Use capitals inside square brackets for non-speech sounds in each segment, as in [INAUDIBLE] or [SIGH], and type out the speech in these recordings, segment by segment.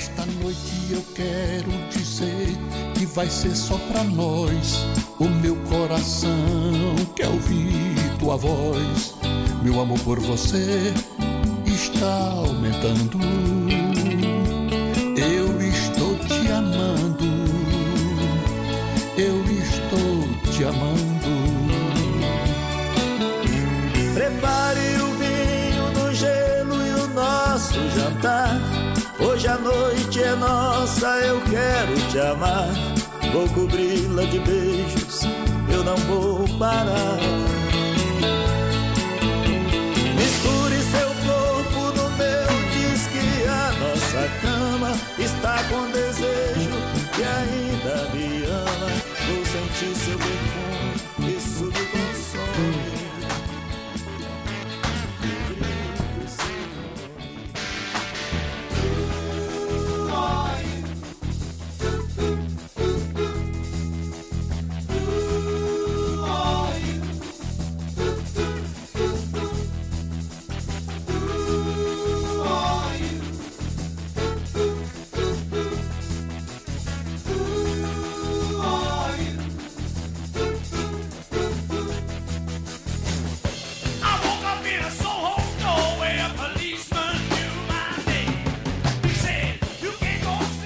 Nesta noite eu quero dizer que vai ser só pra nós. O meu coração quer ouvir tua voz. Meu amor por você está aumentando. Amar. Vou cobri-la de beijos, eu não vou parar.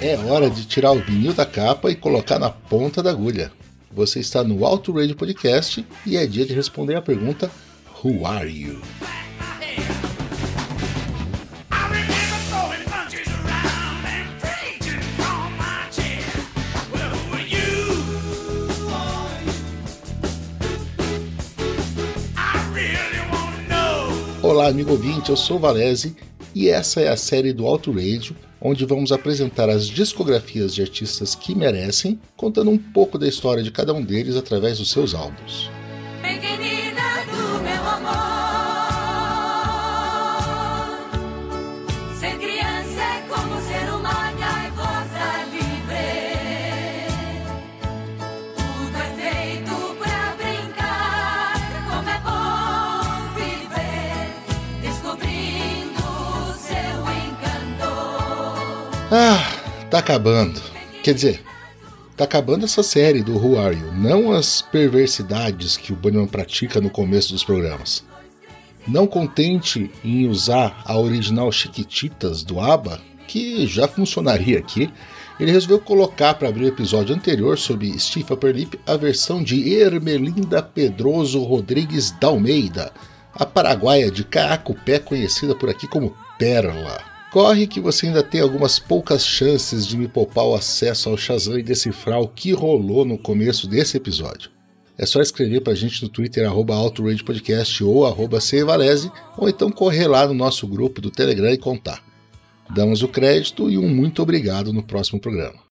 É hora de tirar o vinil da capa e colocar na ponta da agulha. Você está no Alto Radio Podcast e é dia de responder a pergunta Who are you? Olá, amigo ouvinte, eu sou o Valese e essa é a série do Alto Radio, onde vamos apresentar as discografias de artistas que merecem, contando um pouco da história de cada um deles através dos seus álbuns. Ah, tá acabando. Quer dizer, tá acabando essa série do Who Are You, não as perversidades que o Bunnyman pratica no começo dos programas. Não contente em usar a original Chiquititas do ABBA, que já funcionaria aqui, ele resolveu colocar para abrir o episódio anterior sobre Steve Upper Lip a versão de Ermelinda Pedroso Rodrigues Dalmeida, a paraguaia de Caacupé conhecida por aqui como Pérola. Corre que você ainda tem algumas poucas chances de me poupar o acesso ao Shazam e decifrar o que rolou no começo desse episódio. É só escrever pra gente no Twitter, arroba ou arroba Cevalese, ou então correr lá no nosso grupo do Telegram e contar. Damos o crédito e um muito obrigado no próximo programa.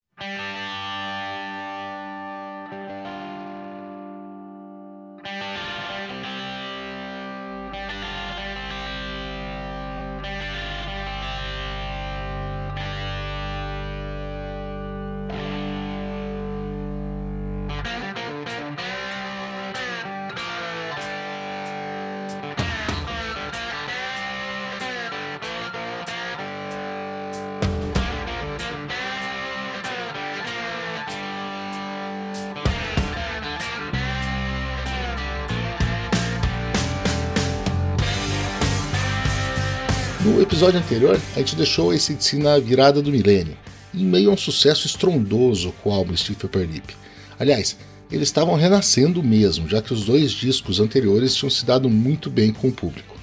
No episódio anterior, a gente deixou o ACDC na virada do milênio, em meio a um sucesso estrondoso com o álbum Steve Upper Lip. Aliás, eles estavam renascendo mesmo, já que os dois discos anteriores tinham se dado muito bem com o público.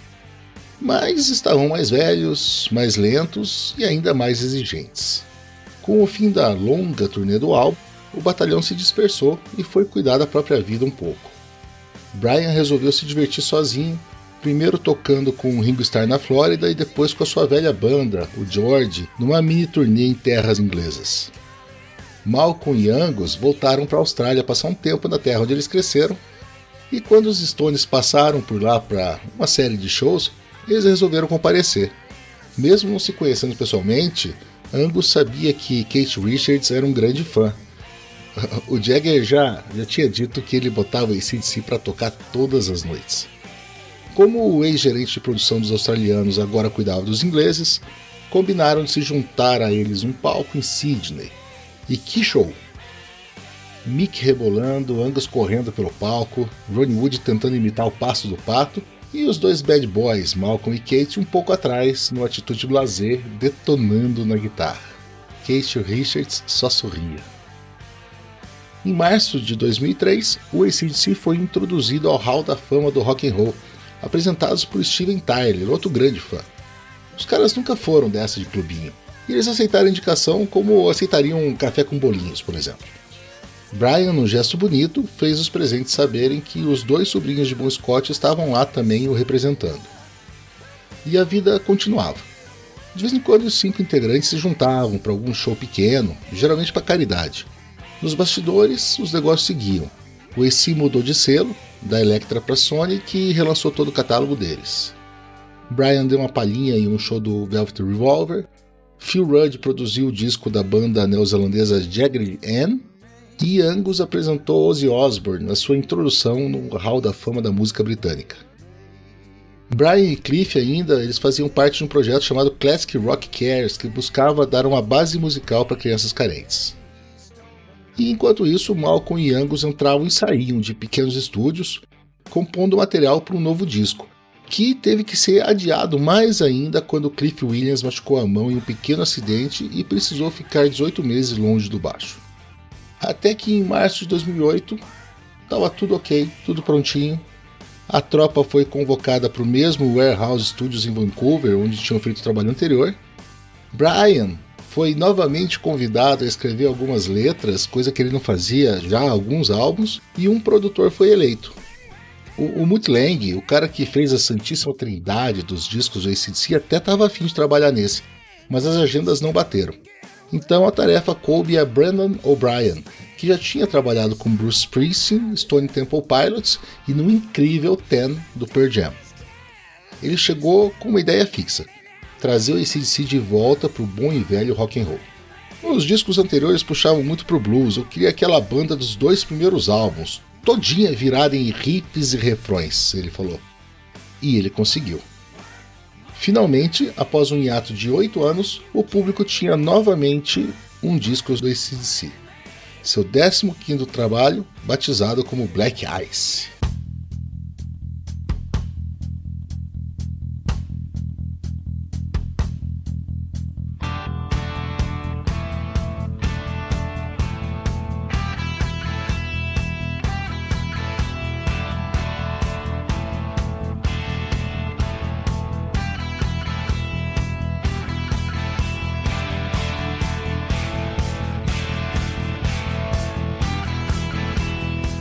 Mas estavam mais velhos, mais lentos e ainda mais exigentes. Com o fim da longa turnê do álbum, o batalhão se dispersou e foi cuidar da própria vida um pouco. Brian resolveu se divertir sozinho primeiro tocando com o Ringo Starr na Flórida e depois com a sua velha banda, o George, numa mini turnê em terras inglesas. Malcolm e Angus voltaram para a Austrália passar um tempo na terra onde eles cresceram, e quando os Stones passaram por lá para uma série de shows, eles resolveram comparecer. Mesmo não se conhecendo pessoalmente, Angus sabia que Kate Richards era um grande fã. [LAUGHS] O Jagger já, já tinha dito que ele botava esse de si para tocar todas as noites. Como o ex-gerente de produção dos australianos agora cuidava dos ingleses, combinaram de se juntar a eles um palco em Sydney. E que show! Mick rebolando, Angus correndo pelo palco, Ronnie Wood tentando imitar o passo do pato e os dois bad boys, Malcolm e Kate, um pouco atrás, no atitude blazer, detonando na guitarra. Kate Richards só sorria. Em março de 2003, o ACDC foi introduzido ao Hall da Fama do Rock and Roll, apresentados por Steven Tyler, outro grande fã. Os caras nunca foram dessa de clubinho, e eles aceitaram a indicação como aceitariam um café com bolinhos, por exemplo. Brian, num gesto bonito, fez os presentes saberem que os dois sobrinhos de Bon Scott estavam lá também o representando. E a vida continuava. De vez em quando os cinco integrantes se juntavam para algum show pequeno, geralmente para caridade. Nos bastidores, os negócios seguiam. O AC mudou de selo, da Electra para Sony, que relançou todo o catálogo deles. Brian deu uma palhinha em um show do Velvet Revolver. Phil Rudd produziu o disco da banda neozelandesa Jagged Ann e Angus apresentou Ozzy Osbourne na sua introdução no Hall da Fama da Música Britânica. Brian e Cliff ainda eles faziam parte de um projeto chamado Classic Rock Cares, que buscava dar uma base musical para crianças carentes. E enquanto isso, Malcolm e Angus entravam e saíam de pequenos estúdios, compondo material para um novo disco, que teve que ser adiado mais ainda quando Cliff Williams machucou a mão em um pequeno acidente e precisou ficar 18 meses longe do baixo. Até que em março de 2008 estava tudo ok, tudo prontinho. A tropa foi convocada para o mesmo Warehouse Studios em Vancouver, onde tinham feito o trabalho anterior. Brian foi novamente convidado a escrever algumas letras, coisa que ele não fazia já há alguns álbuns, e um produtor foi eleito. O, o Mutt Lang, o cara que fez a Santíssima Trindade dos discos do ACDC, até estava afim de trabalhar nesse, mas as agendas não bateram. Então a tarefa coube a Brandon O'Brien, que já tinha trabalhado com Bruce Springsteen, Stone Temple Pilots e no incrível Ten do Pearl Jam. Ele chegou com uma ideia fixa: trazer o ACDC de volta para o bom e velho rock and roll. Os discos anteriores puxavam muito pro blues, eu queria aquela banda dos dois primeiros álbuns, todinha virada em riffs e refrões, ele falou. E ele conseguiu. Finalmente, após um hiato de oito anos, o público tinha novamente um disco do ACDC. Seu 15º trabalho, batizado como Black Ice.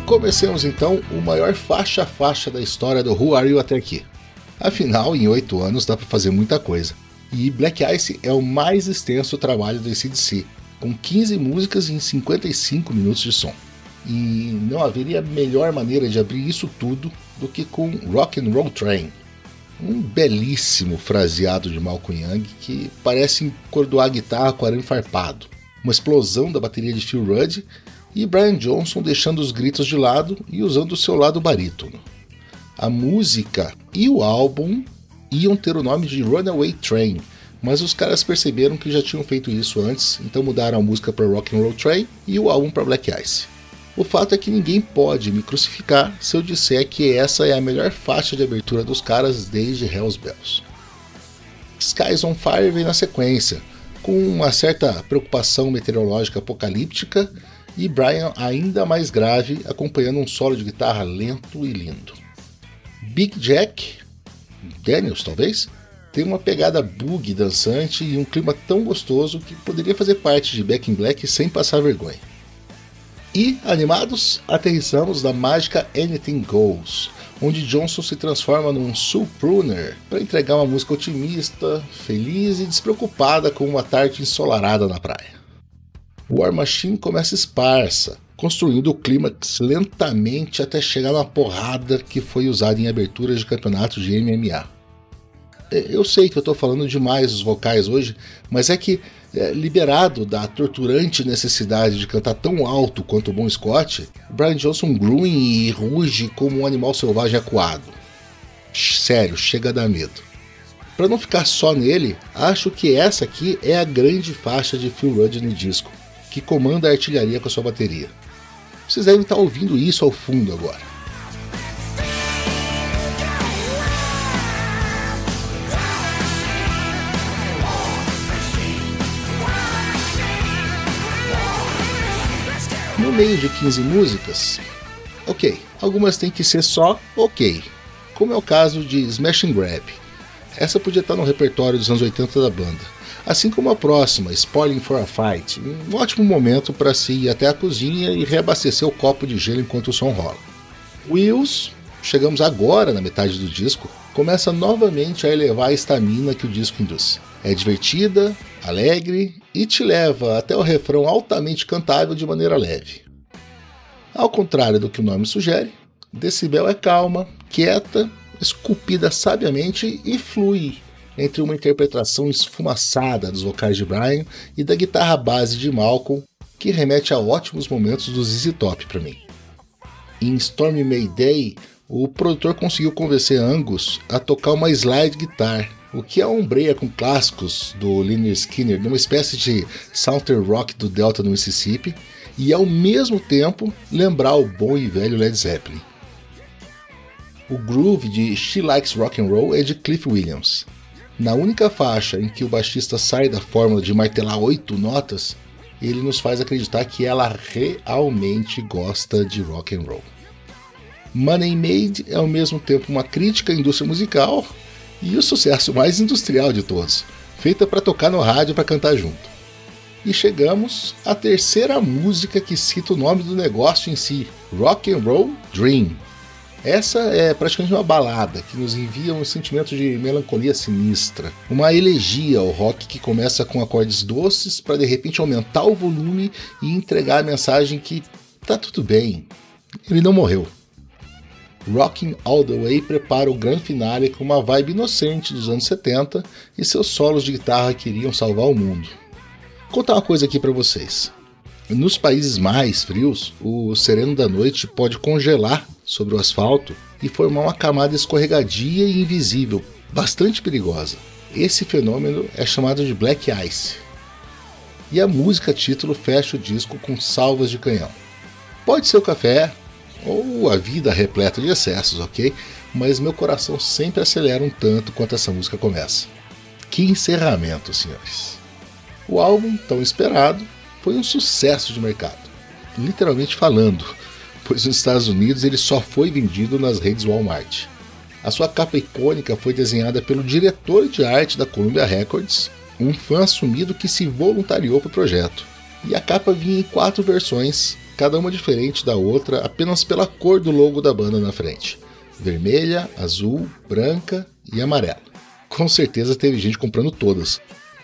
Comecemos então o maior faixa a faixa da história do Who Are You até aqui. Afinal, em 8 anos dá para fazer muita coisa. E Black Ice é o mais extenso trabalho do ACDC, com 15 músicas em 55 minutos de som. E não haveria melhor maneira de abrir isso tudo do que com Rock and Roll Train, um belíssimo fraseado de Malcolm Young que parece encordoar a guitarra com arame farpado, uma explosão da bateria de Phil Rudd e Brian Johnson deixando os gritos de lado e usando o seu lado barítono. A música e o álbum iam ter o nome de Runaway Train, mas os caras perceberam que já tinham feito isso antes, então mudaram a música para Rock and Roll Train e o álbum para Black Ice. O fato é que ninguém pode me crucificar se eu disser que essa é a melhor faixa de abertura dos caras desde Hell's Bells. Skies on Fire vem na sequência, com uma certa preocupação meteorológica apocalíptica e Brian ainda mais grave, acompanhando um solo de guitarra lento e lindo. Big Jack, Daniels talvez, tem uma pegada boogie dançante e um clima tão gostoso que poderia fazer parte de Back in Black sem passar vergonha. E, animados, aterrissamos na mágica Anything Goes, onde Johnson se transforma num soul pruner para entregar uma música otimista, feliz e despreocupada com uma tarde ensolarada na praia. War Machine começa esparsa, construindo o clímax lentamente até chegar na porrada que foi usada em aberturas de campeonatos de MMA. É, eu sei que eu estou falando demais os vocais hoje, mas é que, é, liberado da torturante necessidade de cantar tão alto quanto o Bon Scott, Brian Johnson grunhe e ruge como um animal selvagem acuado. Sério, chega a dar medo. Para não ficar só nele, acho que essa aqui é a grande faixa de Phil Rudd no disco, que comanda a artilharia com a sua bateria. Vocês devem estar ouvindo isso ao fundo agora. No meio de 15 músicas, ok, algumas têm que ser só ok, como é o caso de Smash and Grab. Essa podia estar no repertório dos anos 80 da banda. Assim como a próxima, Spoiling for a Fight, um ótimo momento para se ir até a cozinha e reabastecer o copo de gelo enquanto o som rola. Wheels, chegamos agora na metade do disco, começa novamente a elevar a estamina que o disco induz. É divertida, alegre e te leva até o refrão altamente cantável de maneira leve. Ao contrário do que o nome sugere, Decibel é calma, quieta, esculpida sabiamente e flui entre uma interpretação esfumaçada dos vocais de Brian e da guitarra base de Malcolm, que remete a ótimos momentos do ZZ Top para mim. Em Stormy May Day, o produtor conseguiu convencer Angus a tocar uma slide guitar, o que ombreia com clássicos do Lynyrd Skinner numa espécie de southern rock do Delta do Mississippi e ao mesmo tempo lembrar o bom e velho Led Zeppelin. O groove de She Likes Rock and Roll é de Cliff Williams. Na única faixa em que o baixista sai da fórmula de martelar oito notas, ele nos faz acreditar que ela realmente gosta de rock and roll. Money Made é ao mesmo tempo uma crítica à indústria musical e o sucesso mais industrial de todos, feita para tocar no rádio para cantar junto. E chegamos à terceira música que cita o nome do negócio em si, Rock and Roll Dream. Essa é praticamente uma balada que nos envia um sentimento de melancolia sinistra, uma elegia ao rock que começa com acordes doces para de repente aumentar o volume e entregar a mensagem que tá tudo bem, ele não morreu. Rocking All the Way prepara o grande finale com uma vibe inocente dos anos 70 e seus solos de guitarra que iriam salvar o mundo. Vou contar uma coisa aqui para vocês. Nos países mais frios, o sereno da noite pode congelar sobre o asfalto e formar uma camada escorregadia e invisível, bastante perigosa. Esse fenômeno é chamado de Black Ice. E a música título fecha o disco com salvas de canhão. Pode ser o café, ou a vida repleta de excessos, ok? Mas meu coração sempre acelera um tanto quando essa música começa. Que encerramento, senhores! O álbum, tão esperado, foi um sucesso de mercado, literalmente falando, pois nos Estados Unidos ele só foi vendido nas redes Walmart. A sua capa icônica foi desenhada pelo diretor de arte da Columbia Records, um fã assumido que se voluntariou para o projeto. E a capa vinha em quatro versões, cada uma diferente da outra apenas pela cor do logo da banda na frente: vermelha, azul, branca e amarela. Com certeza teve gente comprando todas,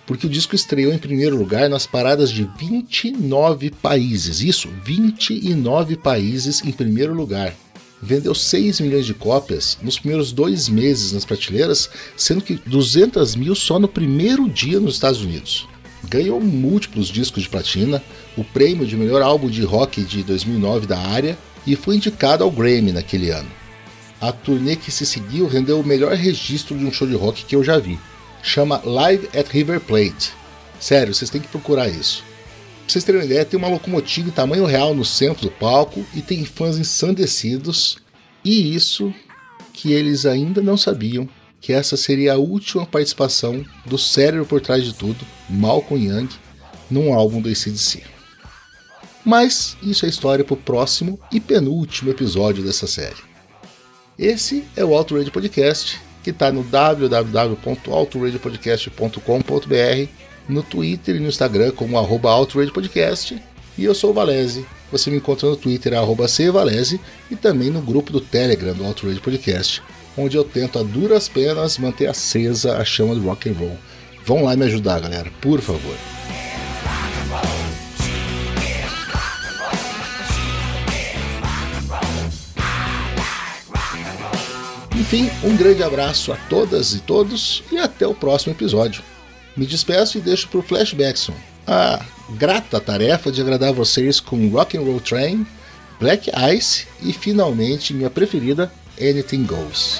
porque o disco estreou em primeiro lugar nas paradas de 29 países. Isso, 29 países em primeiro lugar. Vendeu 6 milhões de cópias nos primeiros dois meses nas prateleiras, sendo que 200 mil só no primeiro dia nos Estados Unidos ganhou múltiplos discos de platina, o prêmio de melhor álbum de rock de 2009 da área e foi indicado ao Grammy naquele ano. A turnê que se seguiu rendeu o melhor registro de um show de rock que eu já vi. Chama Live at River Plate. Sério, vocês têm que procurar isso. Pra vocês terem uma ideia, tem uma locomotiva em tamanho real no centro do palco e tem fãs ensandecidos. E isso que eles ainda não sabiam que essa seria a última participação do cérebro por trás de tudo, Malcolm Young, num álbum do ACDC. Mas isso é história para o próximo e penúltimo episódio dessa série. Esse é o Auto Podcast, que está no www.autoradiopodcast.com.br, no Twitter e no Instagram como arroba Podcast, e eu sou o Valese. Você me encontra no Twitter, arroba Valese, e também no grupo do Telegram do Auto Podcast, onde eu tento a duras penas manter acesa a chama do rock and roll. Vão lá me ajudar, galera, por favor. Enfim, um grande abraço a todas e todos e até o próximo episódio. Me despeço e deixo para o Flashbackson a grata tarefa de agradar vocês com Rock and Roll Train, Black Ice e finalmente minha preferida, Anything Goes.